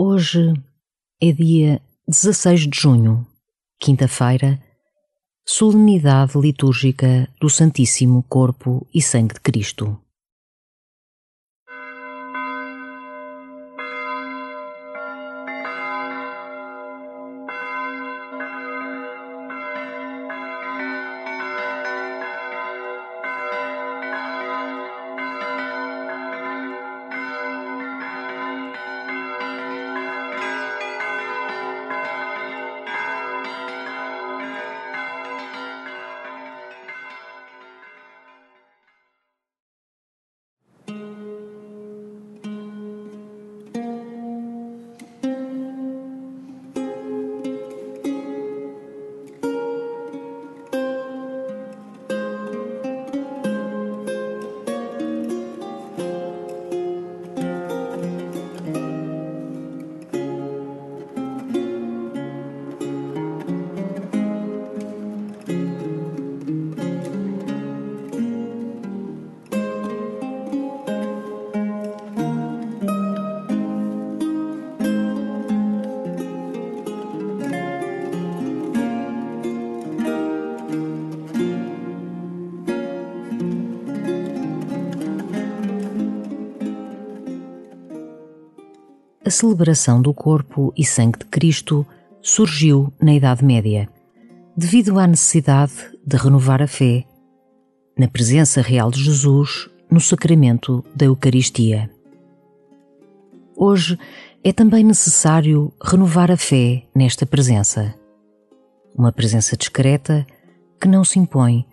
Hoje é dia 16 de junho, quinta-feira, solenidade litúrgica do Santíssimo Corpo e Sangue de Cristo. A celebração do corpo e sangue de Cristo surgiu na Idade Média, devido à necessidade de renovar a fé na presença real de Jesus no sacramento da Eucaristia. Hoje é também necessário renovar a fé nesta presença. Uma presença discreta que não se impõe,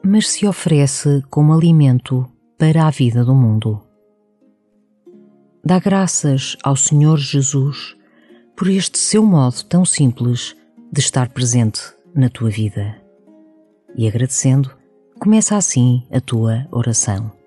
mas se oferece como alimento para a vida do mundo. Dá graças ao Senhor Jesus por este seu modo tão simples de estar presente na tua vida. E agradecendo, começa assim a tua oração.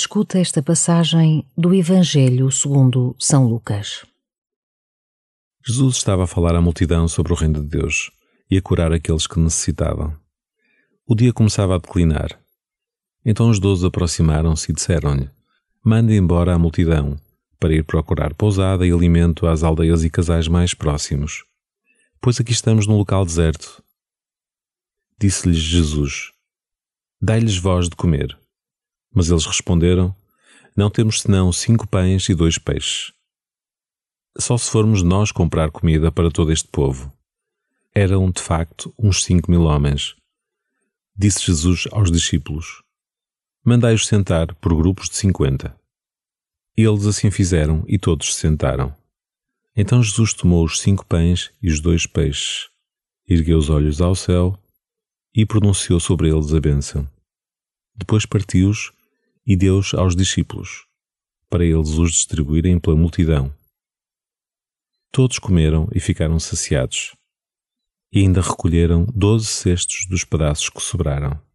Escuta esta passagem do Evangelho segundo São Lucas. Jesus estava a falar à multidão sobre o reino de Deus e a curar aqueles que necessitavam. O dia começava a declinar. Então os doze aproximaram-se e disseram-lhe: Mande embora a multidão, para ir procurar pousada e alimento às aldeias e casais mais próximos, pois aqui estamos num local deserto. Disse-lhes Jesus: Dai-lhes voz de comer. Mas eles responderam: Não temos senão cinco pães e dois peixes. Só se formos nós comprar comida para todo este povo. Eram, de facto, uns cinco mil homens. Disse Jesus aos discípulos: Mandai-os sentar por grupos de cinquenta. Eles assim fizeram e todos se sentaram. Então Jesus tomou os cinco pães e os dois peixes, ergueu os olhos ao céu e pronunciou sobre eles a bênção. Depois partiu-os e deu-os aos discípulos, para eles os distribuírem pela multidão. Todos comeram e ficaram saciados. e ainda recolheram doze cestos dos pedaços que sobraram.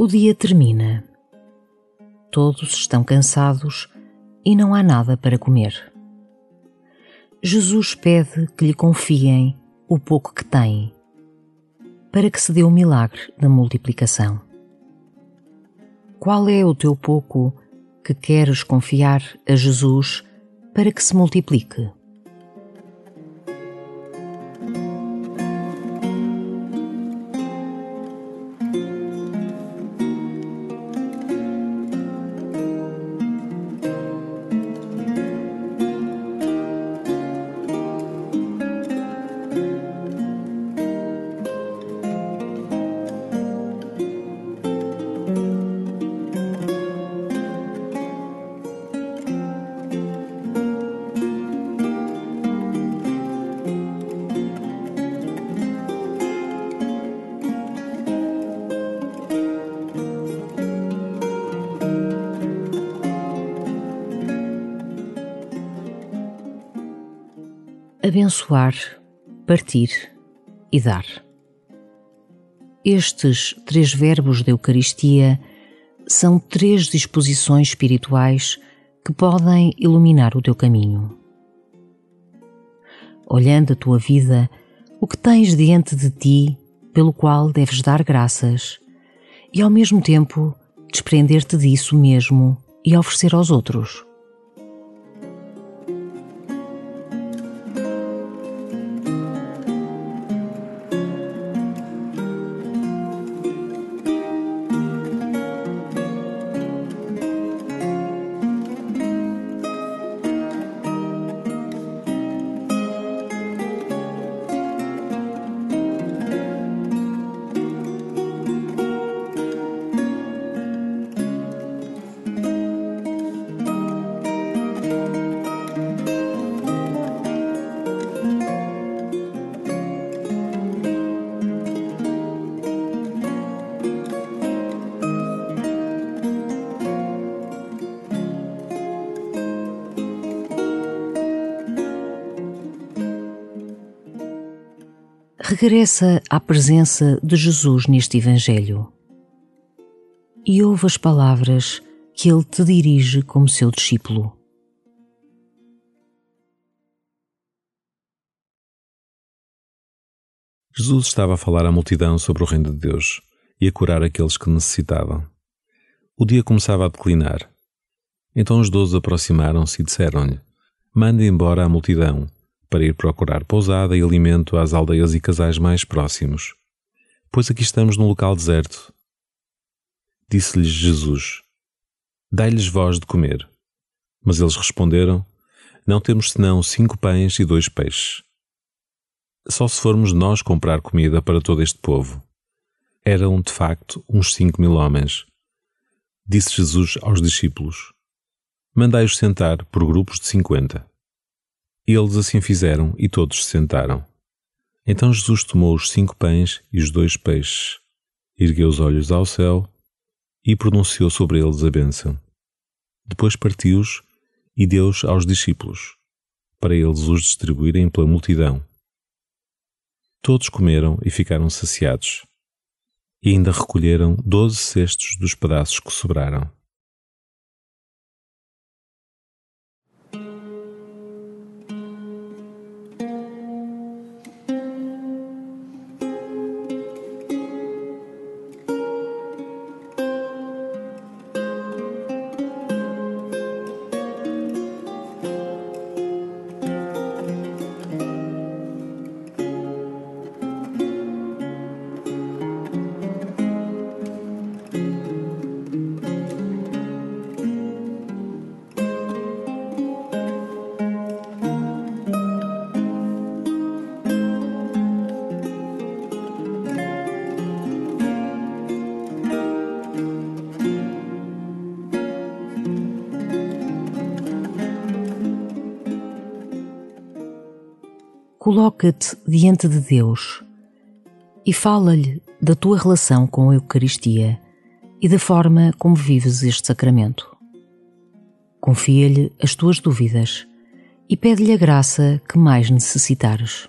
O dia termina. Todos estão cansados e não há nada para comer. Jesus pede que lhe confiem o pouco que têm, para que se dê o milagre da multiplicação. Qual é o teu pouco que queres confiar a Jesus para que se multiplique? Abençoar, partir e dar. Estes três verbos da Eucaristia são três disposições espirituais que podem iluminar o teu caminho. Olhando a tua vida, o que tens diante de ti pelo qual deves dar graças e ao mesmo tempo desprender-te disso mesmo e oferecer aos outros. Regressa à presença de Jesus neste Evangelho e ouve as palavras que ele te dirige como seu discípulo. Jesus estava a falar à multidão sobre o reino de Deus e a curar aqueles que necessitavam. O dia começava a declinar. Então os doze aproximaram-se e disseram-lhe: Mande embora a multidão para ir procurar pousada e alimento às aldeias e casais mais próximos, pois aqui estamos num local deserto. Disse-lhes Jesus: Dai-lhes voz de comer. Mas eles responderam: Não temos senão cinco pães e dois peixes. Só se formos nós comprar comida para todo este povo. Eram, de facto, uns cinco mil homens. Disse Jesus aos discípulos: Mandai-os sentar por grupos de cinquenta. Eles assim fizeram e todos se sentaram. Então Jesus tomou os cinco pães e os dois peixes, ergueu os olhos ao céu e pronunciou sobre eles a bênção. Depois partiu-os e deu-os aos discípulos, para eles os distribuírem pela multidão. Todos comeram e ficaram saciados, e ainda recolheram doze cestos dos pedaços que sobraram. Coloca-te diante de Deus e fala-lhe da tua relação com a Eucaristia e da forma como vives este sacramento. Confia-lhe as tuas dúvidas e pede-lhe a graça que mais necessitares.